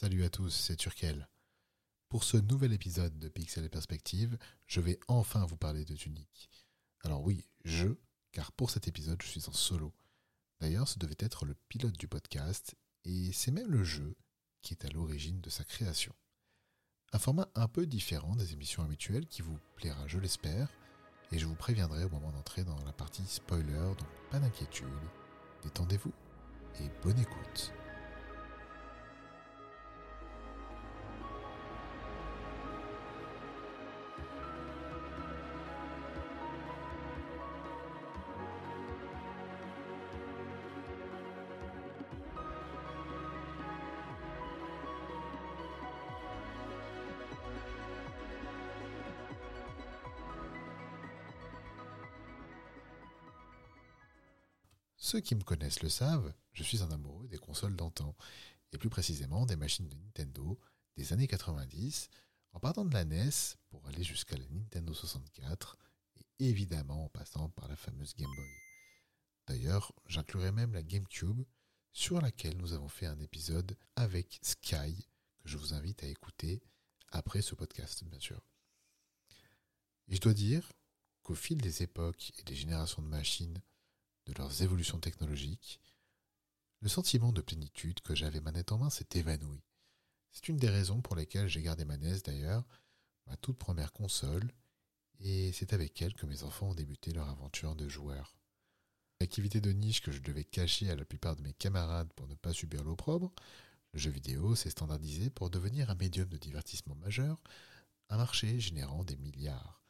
Salut à tous, c'est Turkel. Pour ce nouvel épisode de Pixel et Perspective, je vais enfin vous parler de Tunic. Alors oui, je, car pour cet épisode, je suis en solo. D'ailleurs, ce devait être le pilote du podcast, et c'est même le jeu qui est à l'origine de sa création. Un format un peu différent des émissions habituelles qui vous plaira, je l'espère, et je vous préviendrai au moment d'entrer dans la partie spoiler, donc pas d'inquiétude, détendez-vous et bonne écoute. Ceux qui me connaissent le savent, je suis un amoureux des consoles d'antan, et plus précisément des machines de Nintendo des années 90, en partant de la NES pour aller jusqu'à la Nintendo 64, et évidemment en passant par la fameuse Game Boy. D'ailleurs, j'inclurai même la GameCube, sur laquelle nous avons fait un épisode avec Sky, que je vous invite à écouter après ce podcast, bien sûr. Et je dois dire qu'au fil des époques et des générations de machines, de leurs évolutions technologiques, le sentiment de plénitude que j'avais manette en main s'est évanoui. C'est une des raisons pour lesquelles j'ai gardé ma NES d'ailleurs, ma toute première console, et c'est avec elle que mes enfants ont débuté leur aventure de joueur. L'activité de niche que je devais cacher à la plupart de mes camarades pour ne pas subir l'opprobre, le jeu vidéo s'est standardisé pour devenir un médium de divertissement majeur, un marché générant des milliards.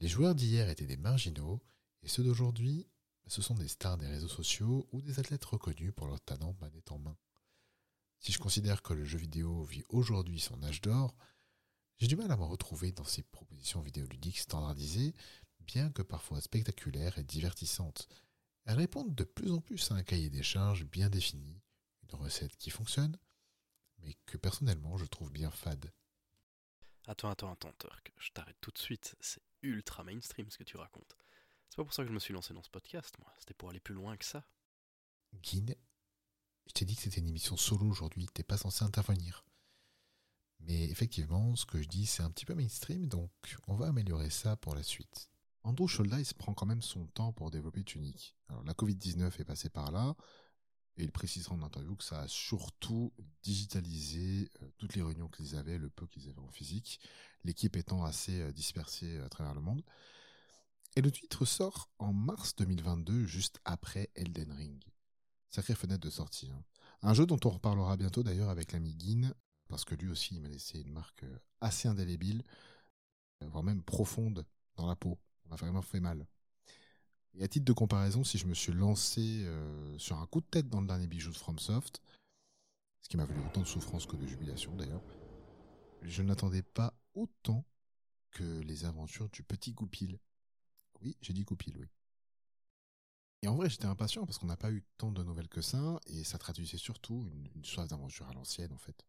Les joueurs d'hier étaient des marginaux, et ceux d'aujourd'hui ce sont des stars des réseaux sociaux ou des athlètes reconnus pour leur talent manette en main. Si je considère que le jeu vidéo vit aujourd'hui son âge d'or, j'ai du mal à me retrouver dans ces propositions vidéoludiques standardisées, bien que parfois spectaculaires et divertissantes. Elles répondent de plus en plus à un cahier des charges bien défini, une recette qui fonctionne, mais que personnellement je trouve bien fade. Attends, attends, attends, Turk, je t'arrête tout de suite, c'est ultra mainstream ce que tu racontes. C'est pas pour ça que je me suis lancé dans ce podcast, moi. C'était pour aller plus loin que ça. Guine, je t'ai dit que c'était une émission solo aujourd'hui. T'es pas censé intervenir. Mais effectivement, ce que je dis, c'est un petit peu mainstream, donc on va améliorer ça pour la suite. Andrew Scholdice prend quand même son temps pour développer Tunic. Alors, la Covid-19 est passée par là, et il précisera en interview que ça a surtout digitalisé euh, toutes les réunions qu'ils avaient, le peu qu'ils avaient en physique, l'équipe étant assez euh, dispersée à travers le monde. Et le titre sort en mars 2022, juste après Elden Ring. Sacrée fenêtre de sortie. Hein. Un jeu dont on reparlera bientôt d'ailleurs avec l'ami Guin, parce que lui aussi il m'a laissé une marque euh, assez indélébile, euh, voire même profonde dans la peau. On m'a vraiment fait mal. Et à titre de comparaison, si je me suis lancé euh, sur un coup de tête dans le dernier bijou de FromSoft, ce qui m'a valu autant de souffrance que de jubilation d'ailleurs, je n'attendais pas autant que les aventures du petit Goupil, oui, j'ai dit Goupil, oui. Et en vrai, j'étais impatient parce qu'on n'a pas eu tant de nouvelles que ça, et ça traduisait surtout une, soif d'aventure à l'ancienne, en fait.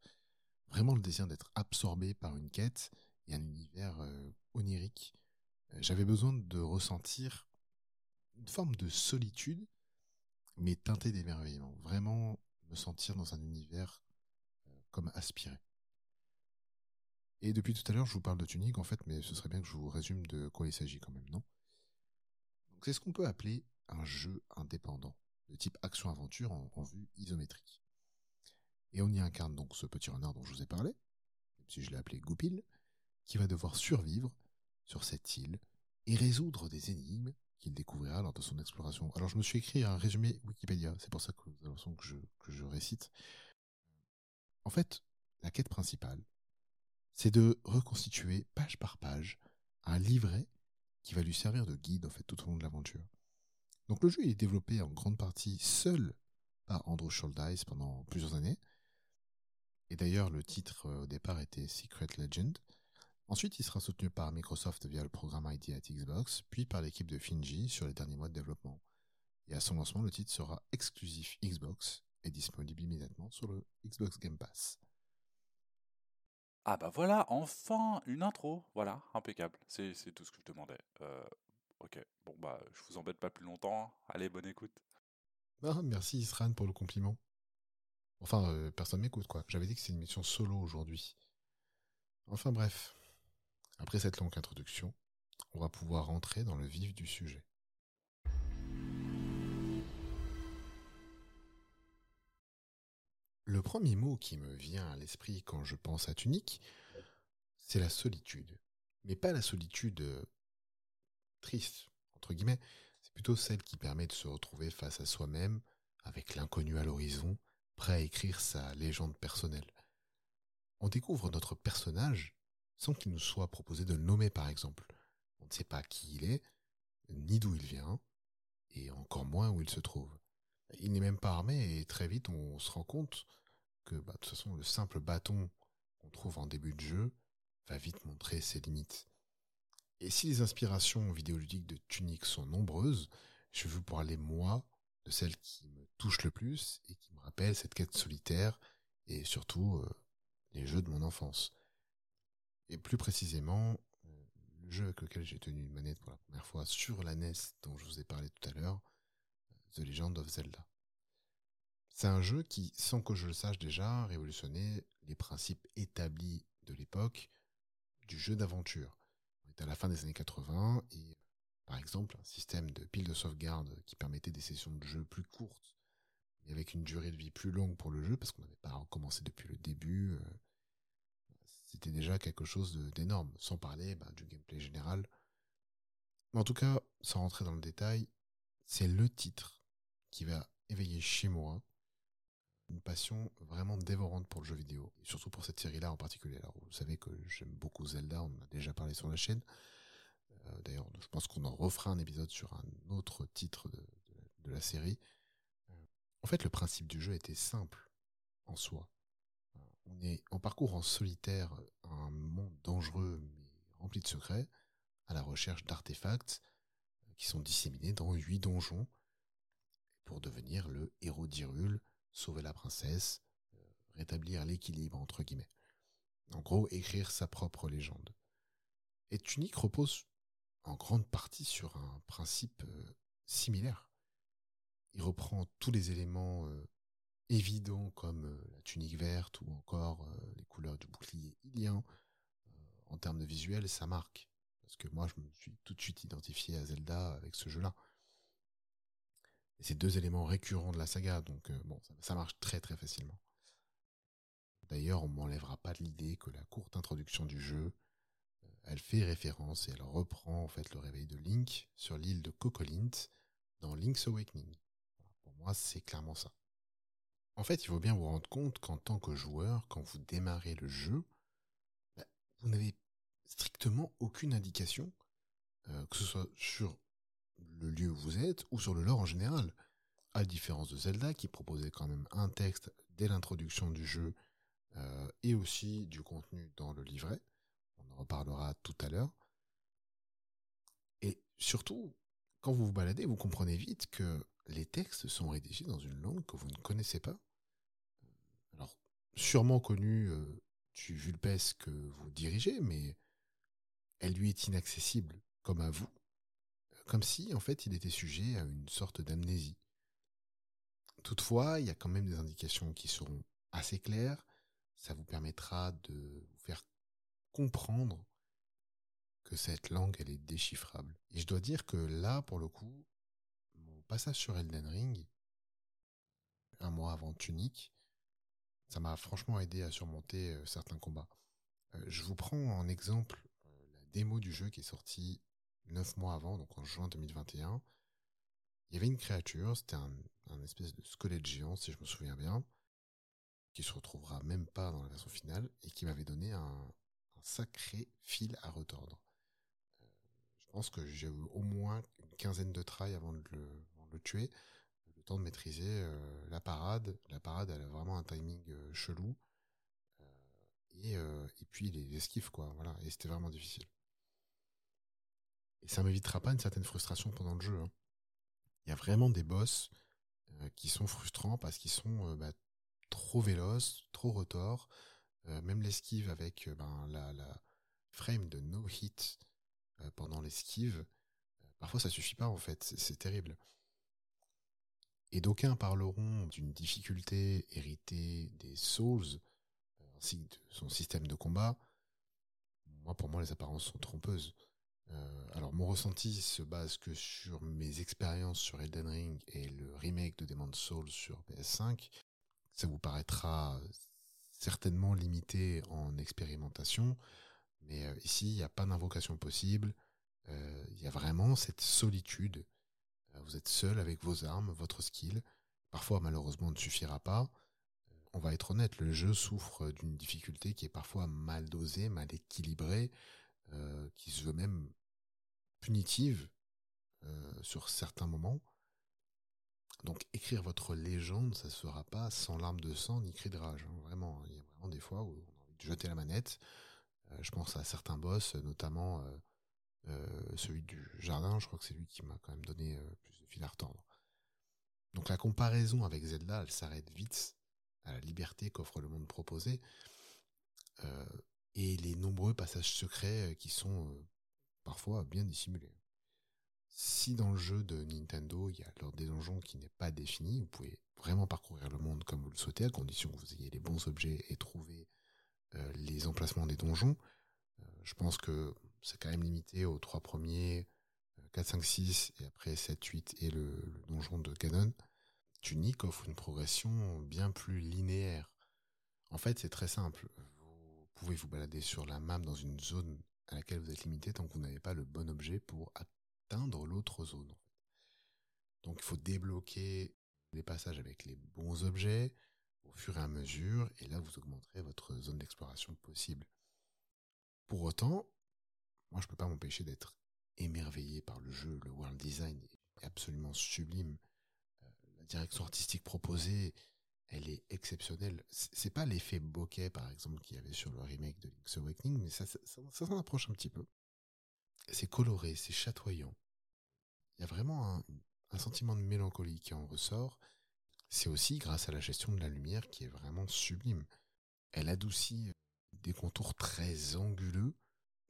Vraiment le désir d'être absorbé par une quête et un univers euh, onirique. Euh, j'avais besoin de ressentir une forme de solitude, mais teintée d'émerveillement. Vraiment me sentir dans un univers euh, comme aspiré. Et depuis tout à l'heure, je vous parle de Tunic, en fait, mais ce serait bien que je vous résume de quoi il s'agit quand même, non? C'est ce qu'on peut appeler un jeu indépendant, de type action-aventure en, vue isométrique. Et on y incarne donc ce petit renard dont je vous ai parlé, même si je l'ai appelé Goupil, qui va devoir survivre sur cette île et résoudre des énigmes qu'il découvrira lors de son exploration. Alors je me suis écrit un résumé Wikipédia, c'est pour ça que, que, je, que je récite. En fait, la quête principale, c'est de reconstituer page par page un livret qui va lui servir de guide en fait tout au long de l'aventure. Donc le jeu est développé en grande partie seul par Andrew Scholdice pendant plusieurs années. Et d'ailleurs le titre euh, au départ était Secret Legend. Ensuite il sera soutenu par Microsoft via le programme ID at Xbox, puis par l'équipe de Finji sur les derniers mois de développement. Et à son lancement le titre sera exclusif Xbox et disponible immédiatement sur le Xbox Game Pass. Ah bah voilà, enfin une intro, voilà, impeccable, c'est tout ce que je demandais. Euh, ok, bon bah je vous embête pas plus longtemps, allez bonne écoute. Merci Isran pour le compliment. Enfin, euh, personne m'écoute, quoi. J'avais dit que c'est une émission solo aujourd'hui. Enfin bref, après cette longue introduction, on va pouvoir rentrer dans le vif du sujet. Le premier mot qui me vient à l'esprit quand je pense à Tunique, c'est la solitude. Mais pas la solitude euh, triste, entre guillemets, c'est plutôt celle qui permet de se retrouver face à soi-même, avec l'inconnu à l'horizon, prêt à écrire sa légende personnelle. On découvre notre personnage sans qu'il nous soit proposé de le nommer par exemple. On ne sait pas qui il est, ni d'où il vient, et encore moins où il se trouve. Il n'est même pas armé et très vite on se rend compte que bah, de toute façon le simple bâton qu'on trouve en début de jeu va vite montrer ses limites. Et si les inspirations vidéoludiques de Tunic sont nombreuses, je veux parler moi de celle qui me touche le plus et qui me rappelle cette quête solitaire et surtout euh, les jeux de mon enfance. Et plus précisément, euh, le jeu avec lequel j'ai tenu une manette pour la première fois sur la NES dont je vous ai parlé tout à l'heure, The Legend of Zelda. C'est un jeu qui, sans que je le sache déjà, révolutionnait les principes établis de l'époque du jeu d'aventure. On était à la fin des années 80 et par exemple un système de pile de sauvegarde qui permettait des sessions de jeu plus courtes mais avec une durée de vie plus longue pour le jeu parce qu'on n'avait pas recommencé depuis le début. Euh, c'était déjà quelque chose d'énorme, sans parler bah, du gameplay général. Mais en tout cas, sans rentrer dans le détail, c'est le titre qui va éveiller chez moi une passion vraiment dévorante pour le jeu vidéo, et surtout pour cette série-là en particulier. Alors, vous savez que j'aime beaucoup Zelda, on en a déjà parlé sur la chaîne. Euh, d'ailleurs, je pense qu'on en refera un épisode sur un autre titre de, la série. Euh, en fait, le principe du jeu était simple en soi. On, est, en parcourt en solitaire un monde dangereux mais rempli de secrets, à la recherche d'artefacts qui sont disséminés dans huit donjons devenir le héros d'Hyrule, sauver la princesse, euh, rétablir l'équilibre entre guillemets. En gros, écrire sa propre légende. Et Tunic repose en grande partie sur un principe euh, similaire. Il reprend tous les éléments euh, évidents comme la tunique verte ou encore les couleurs du bouclier ilien. en termes de visuel, ça marque. Parce que moi, je me suis tout de suite identifié à Zelda avec ce jeu-là. Et c'est deux éléments récurrents de la saga, donc euh, bon, ça, marche très très facilement. D'ailleurs, on m'enlèvera pas de l'idée que la courte introduction du jeu, euh, elle fait référence et elle reprend en fait le réveil de Link sur l'île de Cocolint dans Link's Awakening. pour moi, c'est clairement ça. En fait, il faut bien vous rendre compte qu'en tant que joueur, quand vous démarrez le jeu, bah, vous n'avez strictement aucune indication, euh, que ce soit sur le lieu où vous êtes ou sur le lore en général. À différence de Zelda qui proposait quand même un texte dès l'introduction du jeu euh, et aussi du contenu dans le livret. On en reparlera tout à l'heure. Et surtout, quand vous vous baladez, vous comprenez vite que les textes sont rédigés dans une langue que vous ne connaissez pas. Alors, sûrement connue euh, du Vulpes que vous dirigez, mais elle lui est inaccessible, comme à vous comme si en fait il était sujet à une sorte d'amnésie. Toutefois, il y a quand même des indications qui seront assez claires, ça vous permettra de vous faire comprendre que cette langue elle est déchiffrable. Et je dois dire que là pour le coup, mon passage sur Elden Ring un mois avant Tunic, ça m'a franchement aidé à surmonter euh, certains combats. Euh, je vous prends en exemple euh, la démo du jeu qui est sortie neuf mois avant, donc en juin 2021, il y avait une créature, c'était un, espèce de squelette géant, si je me souviens bien, qui se retrouvera même pas dans la version finale, et qui m'avait donné un, sacré fil à retordre. Euh, je pense que j'ai eu au moins une quinzaine de trails avant de le, tuer, le temps de maîtriser euh, la parade. La parade, elle a vraiment un timing euh, chelou. Et, puis les esquives, quoi. Voilà. Et c'était vraiment difficile. Et ça m'évitera pas une certaine frustration pendant le jeu. Hein. Il y a vraiment des boss euh, qui sont frustrants parce qu'ils sont euh, bah, trop véloces, trop retors. Euh, même l'esquive avec ben, la, la, frame de no hit pendant l'esquive, parfois ça suffit pas en fait, c'est terrible. Et d'aucuns parleront d'une difficulté héritée des Souls, ainsi que de son système de combat. Moi, pour moi, les apparences sont trompeuses. Euh, mon ressenti se base que sur mes expériences sur Elden Ring et le remake de Demon's Souls sur PS5. Ça vous paraîtra certainement limité en expérimentation, mais euh, ici, il n'y a pas d'invocation possible. Euh, il y a vraiment cette solitude. Vous êtes seul avec vos armes, votre skill. Parfois, malheureusement, ne suffira pas on va être honnête, le jeu souffre d'une difficulté qui est parfois mal dosée, mal équilibrée, euh, qui se veut même punitive euh, sur certains moments. Donc écrire votre légende, ça ne se fera pas sans larmes de sang ni cris de rage. Hein. Vraiment, il y a vraiment des fois où on a envie de jeter la manette. Euh, je pense à certains boss, notamment celui du jardin, je crois que c'est lui qui m'a quand même donné plus de fil à retordre. Donc la comparaison avec Zelda, elle s'arrête vite à la liberté qu'offre le monde proposé, euh, et les nombreux passages secrets euh, qui sont euh, parfois bien dissimulés. Si dans le jeu de Nintendo, il y a l'ordre des donjons qui n'est pas défini, vous pouvez vraiment parcourir le monde comme vous le souhaitez, à condition que vous ayez les bons objets et trouver les emplacements des donjons. je pense que c'est quand même limité aux trois premiers, 4, 5, 6, et après 7, 8 et le, le donjon de Ganon. Tunic offre une progression bien plus linéaire. En fait, c'est très simple. Vous pouvez vous balader sur la map dans une zone à laquelle vous êtes limité tant que vous n'avez pas le bon objet pour atteindre l'autre zone. Donc il faut débloquer les passages avec les bons objets au fur et à mesure, et là vous augmenterez votre zone d'exploration possible. Pour autant, moi je ne peux pas m'empêcher d'être émerveillé par le jeu, le world design est absolument sublime direction artistique proposée, elle est exceptionnelle. C'est pas l'effet bokeh, par exemple, qu'il y avait sur le remake de Link's Awakening, mais ça, s'en approche un petit peu. C'est coloré, c'est chatoyant. Il y a vraiment un, sentiment de mélancolie qui en ressort. C'est aussi grâce à la gestion de la lumière qui est vraiment sublime. Elle adoucit des contours très anguleux.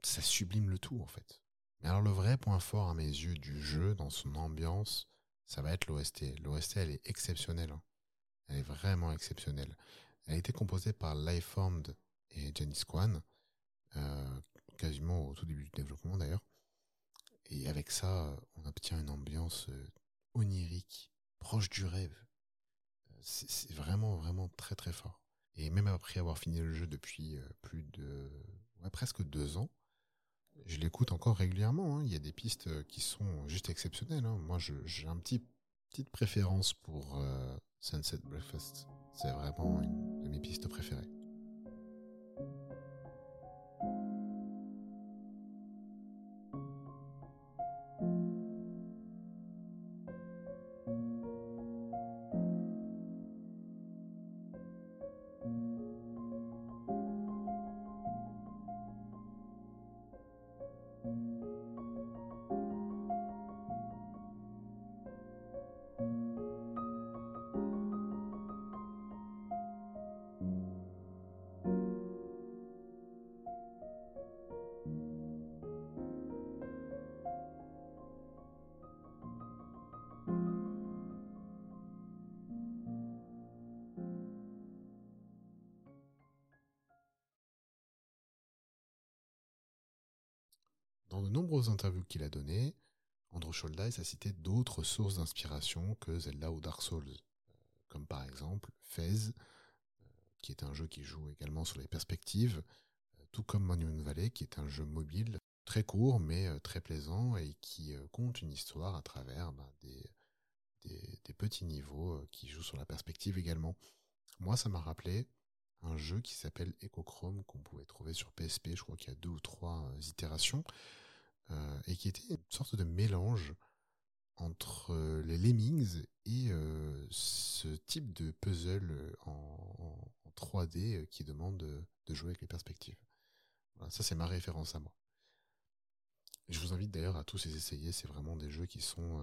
Ça sublime le tout, en fait. Mais alors le vrai point fort à mes yeux du jeu, dans son ambiance, ça va être l'OST. L'OST, elle est exceptionnelle. Hein. Elle est vraiment exceptionnelle. Elle a été composée par Lifeformed et Janice Kwan, euh, quasiment au tout début du développement d'ailleurs. Et avec ça, on obtient une ambiance euh, onirique, proche du rêve. C'est vraiment, vraiment très, très fort. Et même après avoir fini le jeu depuis euh, plus de, ouais, presque deux ans, je l'écoute encore régulièrement. Hein. Il y a des pistes qui sont juste exceptionnelles. Hein. Moi, j'ai un petit petite préférence pour Sunset Breakfast. C'est vraiment une de mes pistes préférées. Dans de nombreuses interviews qu'il a données, Andrew Scholdice a cité d'autres sources d'inspiration que Zelda ou Dark Souls, euh, comme par exemple Fez, euh, qui est un jeu qui joue également sur les perspectives, euh, tout comme Monument Valley, qui est un jeu mobile très court mais très plaisant et qui compte une histoire à travers ben, des, petits niveaux qui jouent sur la perspective également. Moi, ça m'a rappelé un jeu qui s'appelle Echochrome qu'on pouvait trouver sur PSP, je crois qu'il y a deux ou trois itérations, euh, et qui était une sorte de mélange entre euh, les Lemmings et euh, ce type de puzzle en, 3D qui demande de, jouer avec les perspectives. Voilà, ça c'est ma référence à moi. Je vous invite d'ailleurs à tous les essayer, c'est vraiment des jeux qui sont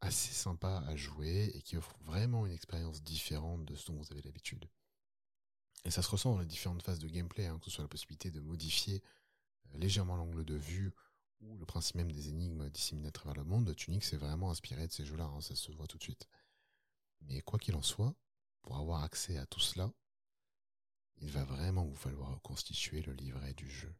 assez sympas à jouer et qui offrent vraiment une expérience différente de ce dont vous avez l'habitude. Et ça se ressent dans les différentes phases de gameplay, hein, que ce soit la possibilité de modifier légèrement l'angle de vue ou le principe même des énigmes disséminées à travers le monde, Tunic s'est vraiment inspiré de ces jeux-là, hein, ça se voit tout de suite. Mais quoi qu'il en soit, pour avoir accès à tout cela, il va vraiment vous falloir reconstituer le livret du jeu.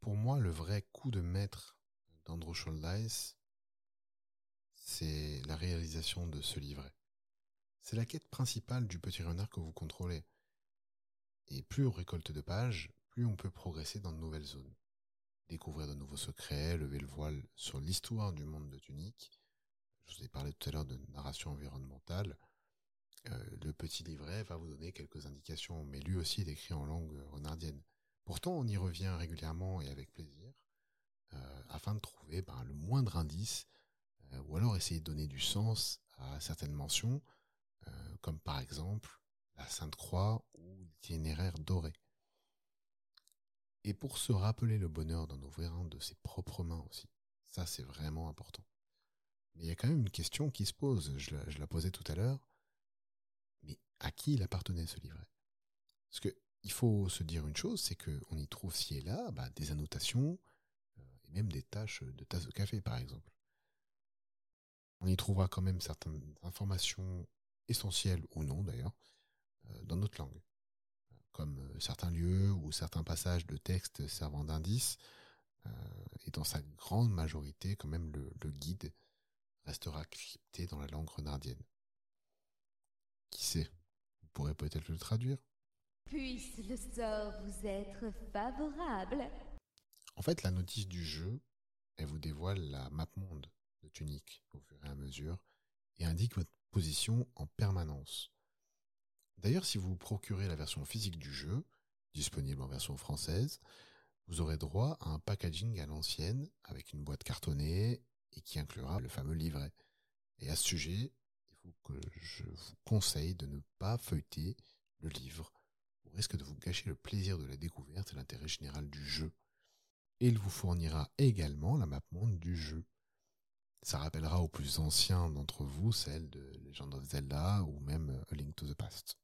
Pour moi, le vrai coup de maître d'Andrew Schuldeis, c'est la réalisation de ce livret. C'est la quête principale du petit renard que vous contrôlez. Et plus on récolte de pages, plus on peut progresser dans de nouvelles zones. Découvrir de nouveaux secrets, lever le voile sur l'histoire du monde de Tunique. Je vous ai parlé tout à l'heure de narration environnementale. Euh, le petit livret va vous donner quelques indications, mais lui aussi est écrit en langue renardienne. Pourtant, on y revient régulièrement et avec plaisir, euh, afin de trouver ben, le moindre indice, euh, ou alors essayer de donner du sens à certaines mentions, comme par exemple la Sainte Croix ou l'itinéraire doré. Et pour se rappeler le bonheur d'en ouvrir un de ses propres mains aussi. Ça, c'est vraiment important. Mais il y a quand même une question qui se pose, je la, je la posais tout à l'heure. Mais à qui il appartenait ce livret? Parce que il faut se dire une chose, c'est qu'on y trouve ci et là bah, des annotations euh, et même des tâches de tasse de café, par exemple. On y trouvera quand même certaines informations essentielles ou non d'ailleurs euh, dans notre langue, comme euh, certains lieux ou certains passages de texte servant d'indice. et dans sa grande majorité, quand même, le, le guide restera crypté dans la langue renardienne. Qui sait? Vous pourrez peut-être le traduire Puisse le sort vous être favorable. En fait, la notice du jeu, elle vous dévoile la map monde Tunique au fur et à mesure et indique votre position en permanence. D'ailleurs, si vous procurez la version physique du jeu, disponible en version française, vous aurez droit à un packaging à l'ancienne avec une boîte cartonnée et qui inclura le fameux livret. Et à ce sujet, il faut que je vous conseille de ne pas feuilleter le livre au risque de vous gâcher le plaisir de la découverte et l'intérêt général du jeu. Et il vous fournira également la map monde du jeu. Ça rappellera aux plus anciens d'entre vous celle de Legend of Zelda ou même A Link to the Past.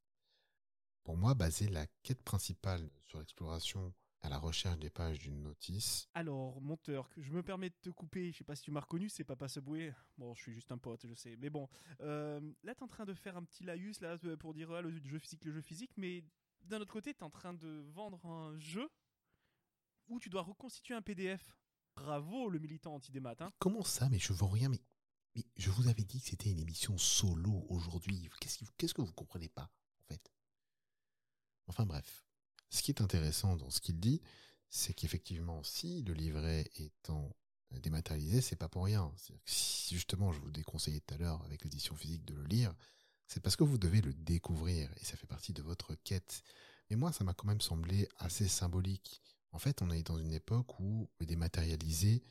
Pour moi, baser la quête principale sur l'exploration à la recherche des pages d'une notice. Alors, monteur, je me permets de te couper, je sais pas si tu m'as reconnu, c'est Papa Subway. Bon, je suis juste un pote, je sais. Mais bon, euh, là, t'es en train de faire un petit laïus là, pour dire ah, le jeu physique, le jeu physique, mais d'un autre côté, t'es en train de vendre un jeu où tu dois reconstituer un PDF. Bravo, le militant anti-démat. Comment ça Mais je vends rien, mais, je vous avais dit que c'était une émission solo aujourd'hui. Qu'est-ce qu'est-ce que vous comprenez pas, en fait? Enfin bref. Ce qui est intéressant dans ce qu'il dit, c'est qu'effectivement, si le livret étant dématérialisé, c'est pas pour rien. Si justement je vous déconseillais tout à l'heure avec l'édition physique de le lire, c'est parce que vous devez le découvrir et ça fait partie de votre quête. Mais moi, ça m'a quand même semblé assez symbolique. En fait, on est dans une époque où le dématérialisé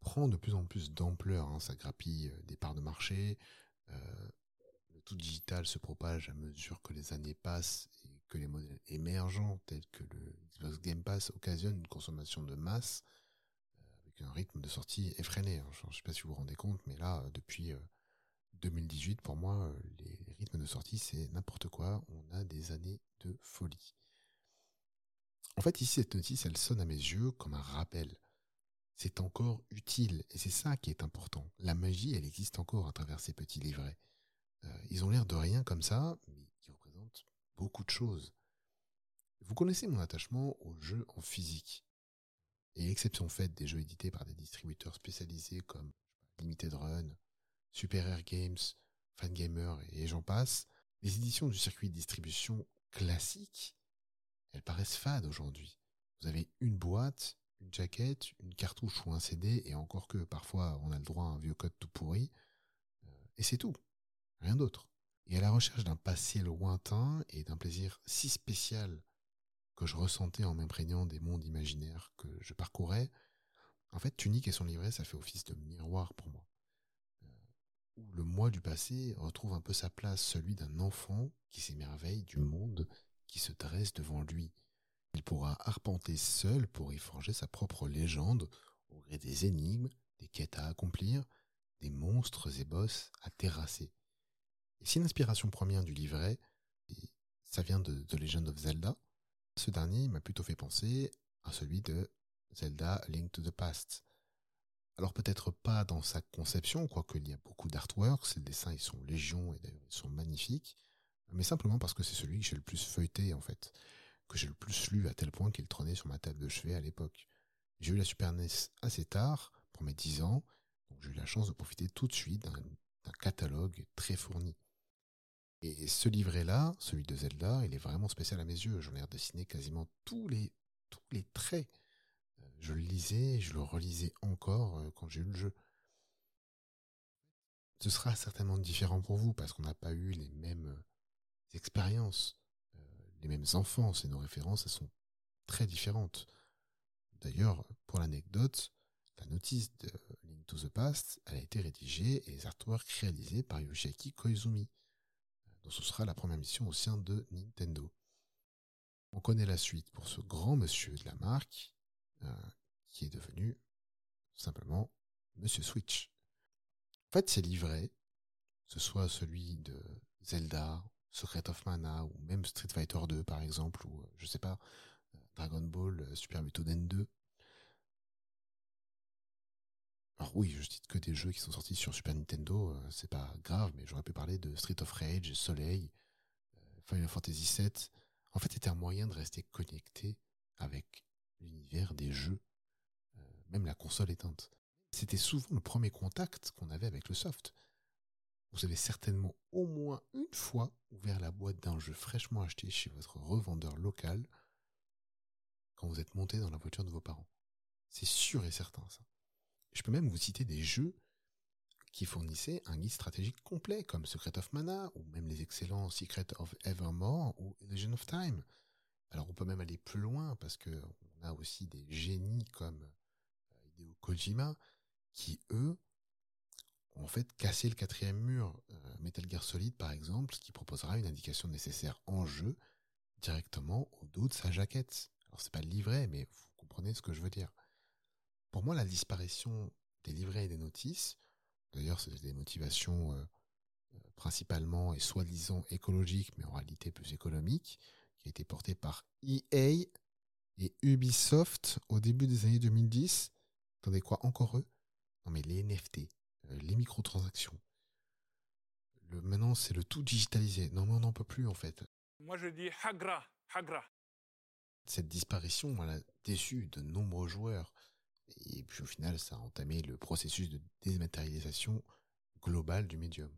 prend de plus en plus d'ampleur. Hein. Ça grappille des parts de marché. Euh, le tout digital se propage à mesure que les années passent et que les modèles émergents tels que le Xbox Game Pass occasionnent une consommation de masse euh, avec un rythme de sortie effréné. Hein. Je ne sais pas si vous vous rendez compte, mais là, depuis 2018, euh, pour moi, euh, les rythmes de sortie, c'est n'importe quoi. On a des années de folie. En fait, ici, cette notice, elle sonne à mes yeux comme un rappel. C'est encore utile, et c'est ça qui est important. La magie, elle existe encore à travers ces petits livrets. ils ont l'air de rien comme ça, mais qui représentent beaucoup de choses. Vous connaissez mon attachement aux jeux en physique. Et exception faite des jeux édités par des distributeurs spécialisés comme Limited Run, Super Air Games, Fangamer et j'en passe, les éditions du circuit de distribution classique, elles paraissent fades aujourd'hui. Vous avez une boîte, une jaquette, une cartouche ou un CD, et encore que parfois on a le droit à un vieux code tout pourri, euh, et c'est tout. Rien d'autre et à la recherche d'un passé lointain et d'un plaisir si spécial que je ressentais en m'imprégnant des mondes imaginaires que je parcourais, en fait, Tunique et son livret, ça fait office de miroir pour moi. Euh, où le moi du passé retrouve un peu sa place, celui d'un enfant qui s'émerveille du monde se dresse devant lui. Il pourra arpenter seul pour y forger sa propre légende au gré des énigmes, des quêtes à accomplir, des monstres et bosses à terrasser. Et si l'inspiration première du livret, ça vient de The Legend of Zelda, ce dernier m'a plutôt fait penser à celui de Zelda Link to the Past. Alors peut-être pas dans sa conception, quoique il y a beaucoup d'artworks, ces dessins ils sont légion et d'ailleurs sont magnifiques, mais simplement parce que c'est celui que j'ai le plus feuilleté en fait, que j'ai le plus lu à tel point qu'il trônait sur ma table de chevet à l'époque. J'ai eu la Super NES assez tard, pour mes 10 ans, donc j'ai eu la chance de profiter tout de suite d'un catalogue très fourni. Et ce livret-là, celui de Zelda, il est vraiment spécial à mes yeux. J'en ai redessiné quasiment tous les, tous les traits. Euh, je le lisais je le relisais encore euh, quand j'ai eu le jeu. Ce sera certainement différent pour vous parce qu'on n'a pas eu les mêmes euh, expériences, les mêmes enfances et nos références, elles sont très différentes. D'ailleurs, pour l'anecdote, la notice de Link to the Past, elle a été rédigée et les artworks réalisés par Yoshiaki Koizumi. Donc ce sera la première mission au sein de Nintendo. On connaît la suite pour ce grand monsieur de la marque, euh, qui est devenu simplement Monsieur Switch. En fait, ces livrets, que ce soit celui de Zelda, Secret of Mana, ou même Street Fighter 2 par exemple, ou je sais pas, Dragon Ball Super Butoden 2, alors oui, je cite que des jeux qui sont sortis sur Super Nintendo, euh, c'est pas grave, mais j'aurais pu parler de Street of Rage, Soleil, euh, Final Fantasy VII. En fait, c'était un moyen de rester connecté avec l'univers des jeux, euh, même la console éteinte. C'était souvent le premier contact qu'on avait avec le soft. Vous avez certainement au moins une fois ouvert la boîte d'un jeu fraîchement acheté chez votre revendeur local quand vous êtes monté dans la voiture de vos parents. C'est sûr et certain ça. Je peux même vous citer des jeux qui fournissaient un guide stratégique complet, comme Secret of Mana, ou même les excellents Secret of Evermore ou Illusion of Time. Alors on peut même aller plus loin, parce que on a aussi des génies comme euh, Hideo Kojima, qui eux, en fait cassé le quatrième mur. Euh, Metal Gear Solid, par exemple, qui proposera une indication nécessaire en jeu directement au dos de sa jaquette. Alors c'est pas le livret, mais vous comprenez ce que je veux dire. Pour moi, la disparition des livrets et des notices, d'ailleurs, c'est des motivations euh, euh, principalement et soi-disant écologiques, mais en réalité plus économiques, qui a été portée par EA et Ubisoft au début des années 2010. Attendez quoi, encore eux? Non mais les NFT, les microtransactions. Le, maintenant, c'est le tout digitalisé. Non mais on n'en peut plus en fait. Moi je dis Hagra, Hagra. Cette disparition, elle a déçu de nombreux joueurs. Et puis au final, ça a entamé le processus de dématérialisation globale du médium.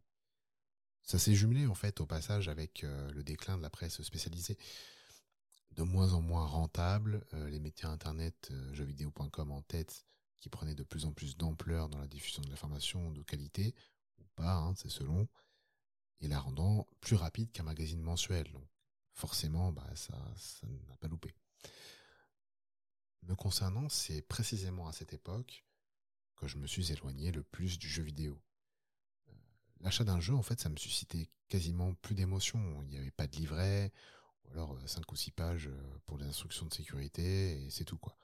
Ça s'est jumelé en fait au passage avec euh, le déclin de la presse spécialisée. De moins en moins rentable, euh, les médias internet, euh, jeuxvideo.com en tête, qui prenaient de plus en plus d'ampleur dans la diffusion de l'information de qualité, ou pas, hein, c'est selon, et la rendant plus rapide qu'un magazine mensuel. Donc forcément, bah, ça, ça n'a pas loupé. Me concernant, c'est précisément à cette époque que je me suis éloigné le plus du jeu vidéo. Euh, l'achat d'un jeu, en fait, ça me suscitait quasiment plus d'émotion. Il n'y avait pas de livret, ou alors 5 euh, ou 6 pages euh, pour les instructions de sécurité, et c'est tout quoi.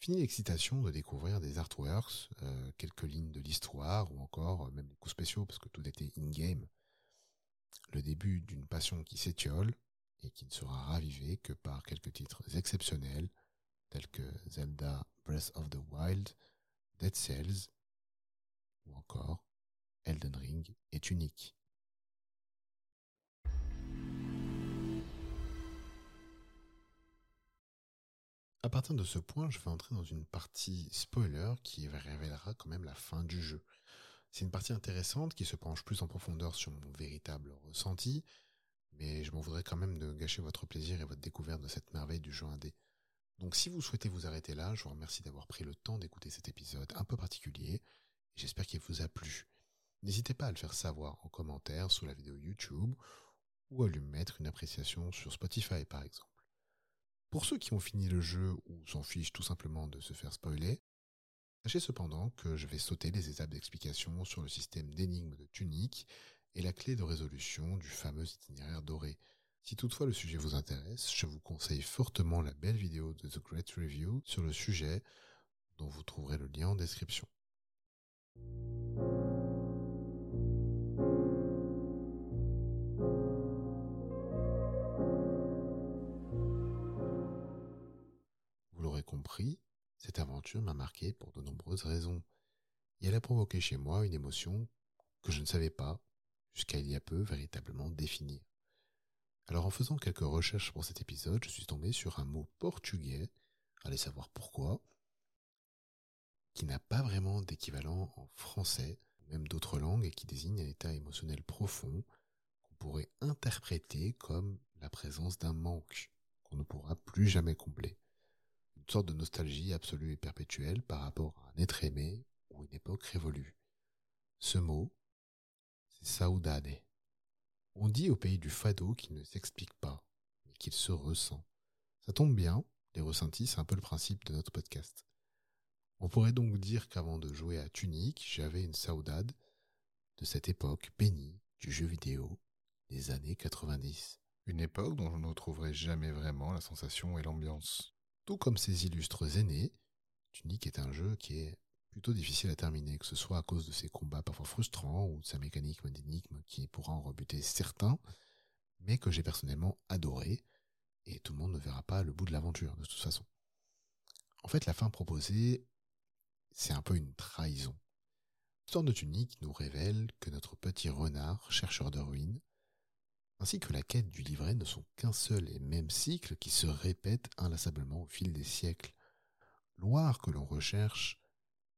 Fini l'excitation de découvrir des artworks, quelques lignes de l'histoire, ou encore même des coups spéciaux, parce que tout était in-game. Le début d'une passion qui s'étiole, et qui ne sera ravivée que par quelques titres exceptionnels, tels que Zelda Breath of the Wild, Dead Cells ou encore Elden Ring est unique. À partir de ce point, je vais entrer dans une partie spoiler qui révélera quand même la fin du jeu. C'est une partie intéressante qui se penche plus en profondeur sur mon véritable ressenti, mais je m'en voudrais quand même de gâcher votre plaisir et votre découverte de cette merveille du jeu indé. Donc si vous souhaitez vous arrêter là, je vous remercie d'avoir pris le temps d'écouter cet épisode un peu particulier, j'espère qu'il vous a plu. N'hésitez pas à le faire savoir en commentaire sous la vidéo YouTube, ou à lui mettre une appréciation sur Spotify par exemple. Pour ceux qui ont fini le jeu ou s'en fichent tout simplement de se faire spoiler, sachez cependant que je vais sauter les étapes d'explication sur le système d'énigmes de Tunic et la clé de résolution du fameux itinéraire doré. Si toutefois le sujet vous intéresse, je vous conseille fortement la belle vidéo de The Great Review sur le sujet, dont vous trouverez le lien en description. Cette aventure m'a marqué pour de nombreuses raisons, et elle a provoqué chez moi une émotion que je ne savais pas, jusqu'à il y a peu, véritablement définir. Alors en faisant quelques recherches pour cet épisode, je suis tombé sur un mot portugais, allez savoir pourquoi, qui n'a pas vraiment d'équivalent en français, même d'autres langues, et qui désigne un état émotionnel profond qu'on pourrait interpréter comme la présence d'un manque qu'on ne pourra plus jamais combler. Sorte de nostalgie absolue et perpétuelle par rapport à un être aimé ou une époque révolue. Ce mot, c'est saudade. On dit au pays du fado qu'il ne s'explique pas, mais qu'il se ressent. Ça tombe bien, les ressentis, c'est un peu le principe de notre podcast. On pourrait donc dire qu'avant de jouer à Tunic, j'avais une saudade de cette époque bénie du jeu vidéo des années 90. Une époque dont je ne retrouverai jamais vraiment la sensation et l'ambiance. Tout comme ses illustres aînés, Tunic est un jeu qui est plutôt difficile à terminer, que ce soit à cause de ses combats parfois frustrants ou de sa mécanique d'énigme qui pourra en rebuter certains, mais que j'ai personnellement adoré, et tout le monde ne verra pas le bout de l'aventure de toute façon. En fait, la fin proposée c'est un peu une trahison. L'histoire de Tunique nous révèle que notre petit renard, chercheur de ruines, ainsi que la quête du livret ne sont qu'un seul et même cycle qui se répète inlassablement au fil des siècles. Loire que l'on recherche,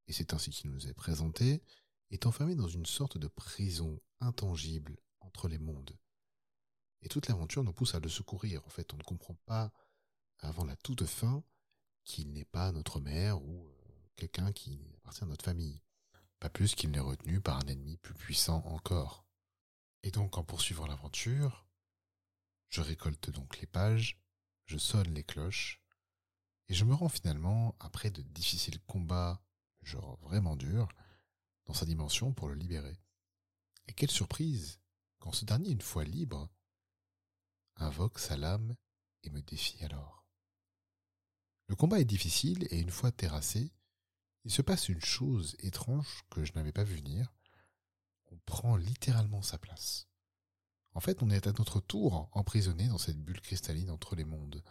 et c'est ainsi qu'il nous est présenté, est enfermé dans une sorte de prison intangible entre les mondes. Et toute l'aventure nous pousse à le secourir. En fait, on ne comprend pas, avant la toute fin, qu'il n'est pas notre mère ou euh, quelqu'un qui appartient à notre famille. Pas plus qu'il n'est retenu par un ennemi plus puissant encore. Et donc, en poursuivant l'aventure, je récolte donc les pages, je sonne les cloches, et je me rends finalement, après de difficiles combats, genre vraiment durs, dans sa dimension pour le libérer. Et quelle surprise, quand ce dernier, une fois libre, invoque sa lame et me défie alors. Le combat est difficile et une fois terrassé, il se passe une chose étrange que je n'avais pas vu venir. On prend littéralement sa place. En fait, on est à notre tour emprisonné dans cette bulle cristalline entre les mondes.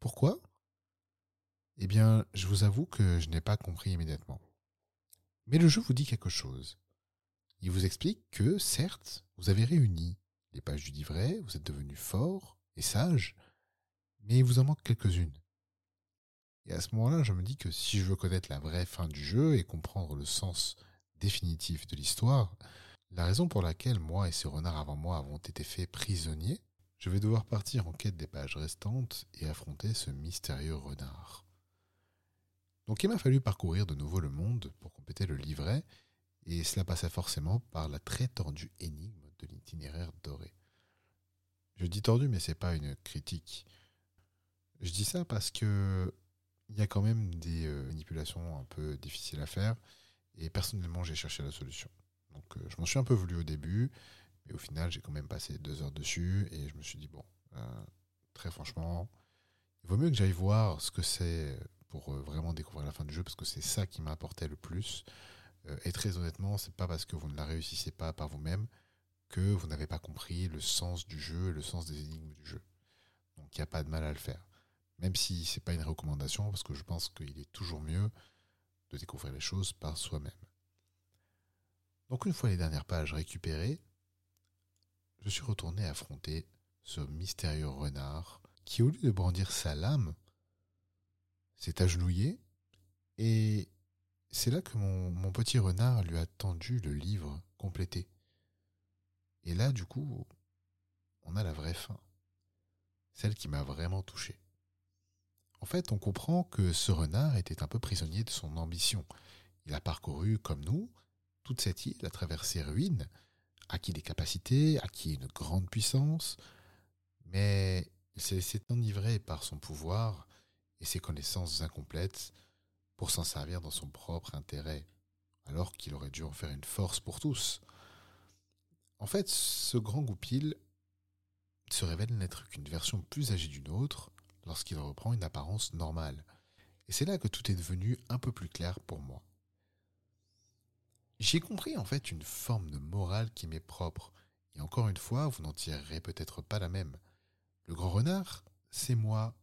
Pourquoi? Eh bien, je vous avoue que je n'ai pas compris immédiatement. Mais le jeu vous dit quelque chose. Il vous explique que, certes, vous avez réuni les pages du livret, vous êtes devenu fort et sage, mais il vous en manque quelques-unes. Et à ce moment-là, je me dis que si je veux connaître la vraie fin du jeu et comprendre le sens définitif de l'histoire, la raison pour laquelle moi et ces renards avant moi avons été faits prisonniers, je vais devoir partir en quête des pages restantes et affronter ce mystérieux renard. Donc il m'a fallu parcourir de nouveau le monde pour compléter le livret, et cela passait forcément par la très tordue énigme de l'itinéraire doré. Je dis tordu, mais c'est pas une critique. Je dis ça parce que il y a quand même des euh, manipulations un peu difficiles à faire. Et personnellement, j'ai cherché la solution. Donc, euh, je m'en suis un peu voulu au début, mais au final, j'ai quand même passé deux heures dessus et je me suis dit, bon, euh, très franchement, il vaut mieux que j'aille voir ce que c'est pour vraiment découvrir la fin du jeu, parce que c'est ça qui m'a apporté le plus. et très honnêtement, c'est pas parce que vous ne la réussissez pas par vous-même que vous n'avez pas compris le sens du jeu et le sens des énigmes du jeu. Donc, il n'y a pas de mal à le faire. Même si c'est pas une recommandation, parce que je pense qu'il est toujours mieux de découvrir les choses par soi-même. Donc une fois les dernières pages récupérées, je suis retourné affronter ce mystérieux renard qui, au lieu de brandir sa lame, s'est agenouillé et c'est là que mon, petit renard lui a tendu le livre complété. Et là, du coup, on a la vraie fin, celle qui m'a vraiment touché. En fait, on comprend que ce renard était un peu prisonnier de son ambition. Il a parcouru, comme nous, toute cette île à travers ses ruines, acquis des capacités, acquis une grande puissance, mais il s'est laissé enivrer par son pouvoir et ses connaissances incomplètes pour s'en servir dans son propre intérêt, alors qu'il aurait dû en faire une force pour tous. En fait, ce grand goupil se révèle n'être qu'une version plus âgée d'une autre, lorsqu'il reprend une apparence normale. Et c'est là que tout est devenu un peu plus clair pour moi. J'ai compris en fait une forme de morale qui m'est propre, et encore une fois, vous n'en tirerez peut-être pas la même. Le grand renard, c'est moi,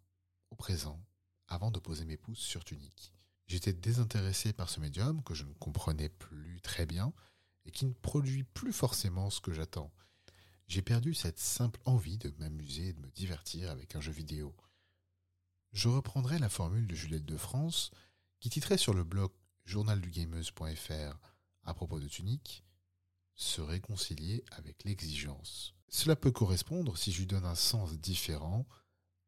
au présent, avant de poser mes pouces sur Tunic. J'étais désintéressé par ce médium que je ne comprenais plus très bien et qui ne produit plus forcément ce que j'attends. J'ai perdu cette simple envie de m'amuser et de me divertir avec un jeu vidéo. Je reprendrai la formule de Juliette de France qui titrait sur le blog journaldugameuse.fr à propos de Tunic se réconcilier avec l'exigence. Cela peut correspondre si je lui donne un sens différent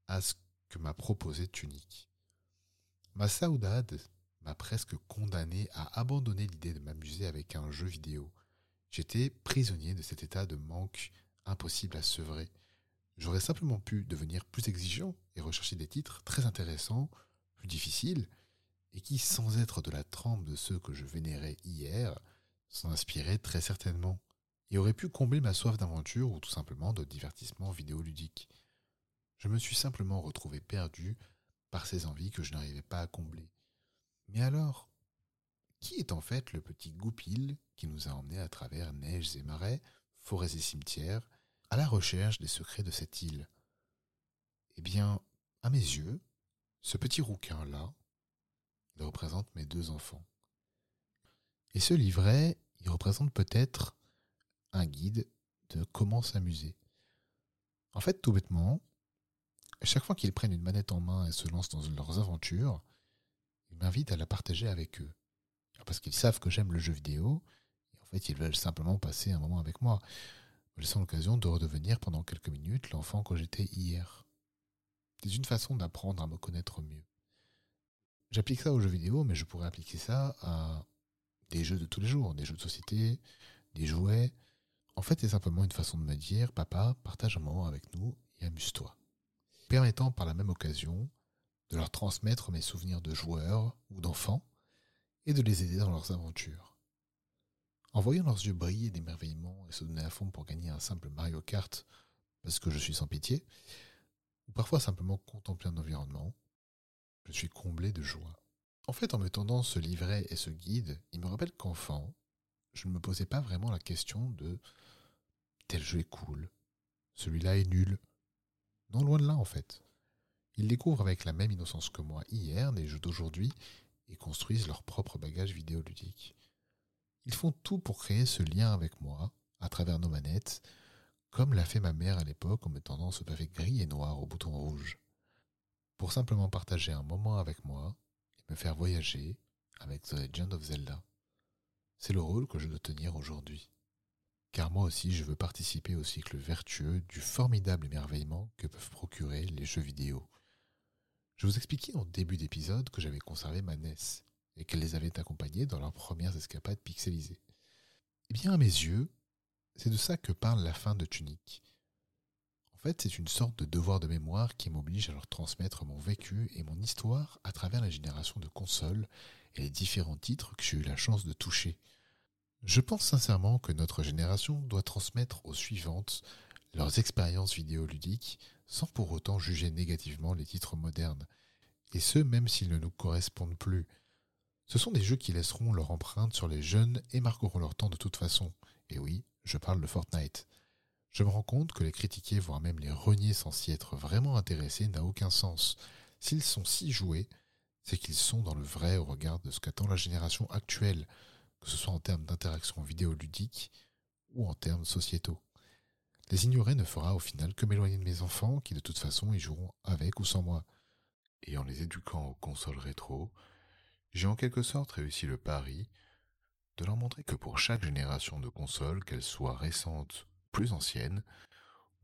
à ce que m'a proposé Tunic. Ma saudade m'a presque condamné à abandonner l'idée de m'amuser avec un jeu vidéo. J'étais prisonnier de cet état de manque impossible à sevrer. J'aurais simplement pu devenir plus exigeant et rechercher des titres très intéressants, plus difficiles, et qui, sans être de la trempe de ceux que je vénérais hier, s'en inspiraient très certainement, et auraient pu combler ma soif d'aventure ou tout simplement de divertissement vidéoludique. Je me suis simplement retrouvé perdu par ces envies que je n'arrivais pas à combler. Mais alors, qui est en fait le petit goupil qui nous a emmenés à travers neiges et marais, forêts et cimetières, à la recherche des secrets de cette île Eh bien, à mes yeux, ce petit rouquin-là, représente mes deux enfants. Et ce livret, il représente peut-être un guide de comment s'amuser. En fait, tout bêtement, chaque fois qu'ils prennent une manette en main et se lancent dans leurs aventures, ils m'invitent à la partager avec eux. Parce qu'ils savent que j'aime le jeu vidéo, et en fait, ils veulent simplement passer un moment avec moi, me laissant l'occasion de redevenir pendant quelques minutes l'enfant que j'étais hier. C'est une façon d'apprendre à me connaître mieux. J'applique ça aux jeux vidéo, mais je pourrais appliquer ça à des jeux de tous les jours, des jeux de société, des jouets. En fait, c'est simplement une façon de me dire, papa, partage un moment avec nous et amuse-toi. Permettant par la même occasion de leur transmettre mes souvenirs de joueurs ou d'enfants et de les aider dans leurs aventures. En voyant leurs yeux briller d'émerveillement et se donner à fond pour gagner un simple Mario Kart parce que je suis sans pitié, ou parfois simplement contempler un environnement, je suis comblé de joie. En fait, en me tendant ce livret et ce guide, il me rappelle qu'enfant, je ne me posais pas vraiment la question de tel jeu est cool, celui-là est nul. Non, loin de là en fait. Ils découvrent avec la même innocence que moi hier des jeux d'aujourd'hui et construisent leur propre bagage vidéoludique. Ils font tout pour créer ce lien avec moi, à travers nos manettes, comme l'a fait ma mère à l'époque en me tendant ce pavé gris et noir au bouton rouge, pour simplement partager un moment avec moi et me faire voyager avec The Legend of Zelda. C'est le rôle que je dois tenir aujourd'hui. Car moi aussi je veux participer au cycle vertueux du formidable émerveillement que peuvent procurer les jeux vidéo. Je vous expliquais en début d'épisode que j'avais conservé ma NES et qu'elle les avait accompagnés dans leurs premières escapades pixelisées. Eh bien, à mes yeux, c'est de ça que parle la fin de Tunic. En fait, c'est une sorte de devoir de mémoire qui m'oblige à leur transmettre mon vécu et mon histoire à travers la génération de consoles et les différents titres que j'ai eu la chance de toucher. Je pense sincèrement que notre génération doit transmettre aux suivantes leurs expériences vidéoludiques sans pour autant juger négativement les titres modernes, et ce même s'ils ne nous correspondent plus. Ce sont des jeux qui laisseront leur empreinte sur les jeunes et marqueront leur temps de toute façon. Et oui, je parle de Fortnite. Je me rends compte que les critiquer, voire même les renier sans s'y être vraiment intéressés, n'a aucun sens. S'ils sont si joués, c'est qu'ils sont dans le vrai au regard de ce qu'attend la génération actuelle, que ce soit en termes d'interaction vidéoludique ou en termes sociétaux. Les ignorer ne fera au final que m'éloigner de mes enfants qui de toute façon y joueront avec ou sans moi. Et en les éduquant aux consoles rétro, j'ai en quelque sorte réussi le pari de leur montrer que pour chaque génération de consoles, qu'elles soient récentes, plus anciennes,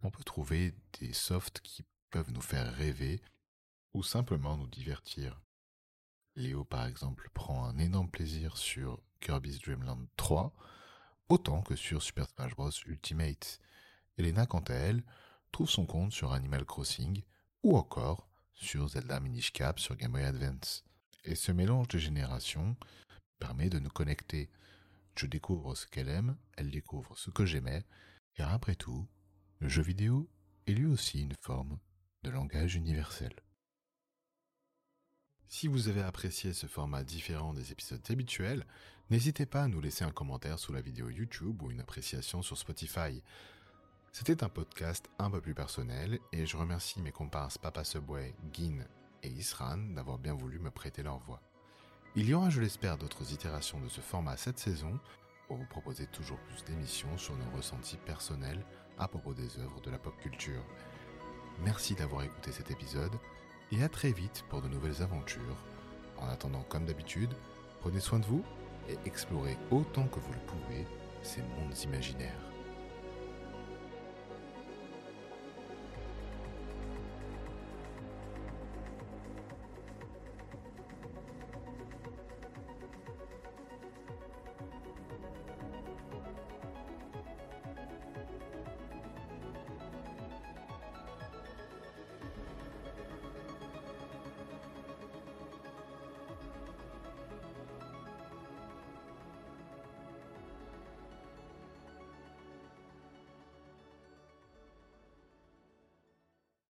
on peut trouver des softs qui peuvent nous faire rêver ou simplement nous divertir. Léo par exemple prend un énorme plaisir sur Kirby's Dream Land 3, autant que sur Super Smash Bros Ultimate. Elena, quant à elle, trouve son compte sur Animal Crossing ou encore sur Zelda Minish Cap sur Game Boy Advance. Et ce mélange de générations permet de nous connecter. Je découvre ce qu'elle aime, elle découvre ce que j'aimais, car après tout, le jeu vidéo est lui aussi une forme de langage universel. Si vous avez apprécié ce format différent des épisodes habituels, n'hésitez pas à nous laisser un commentaire sous la vidéo YouTube ou une appréciation sur Spotify. C'était un podcast un peu plus personnel et je remercie mes comparses Papa Subway, Guin et Isran d'avoir bien voulu me prêter leur voix. Il y aura, je l'espère, d'autres itérations de ce format cette saison pour vous proposer toujours plus d'émissions sur nos ressentis personnels à propos des œuvres de la pop culture. Merci d'avoir écouté cet épisode et à très vite pour de nouvelles aventures. En attendant, comme d'habitude, prenez soin de vous et explorez autant que vous le pouvez ces mondes imaginaires.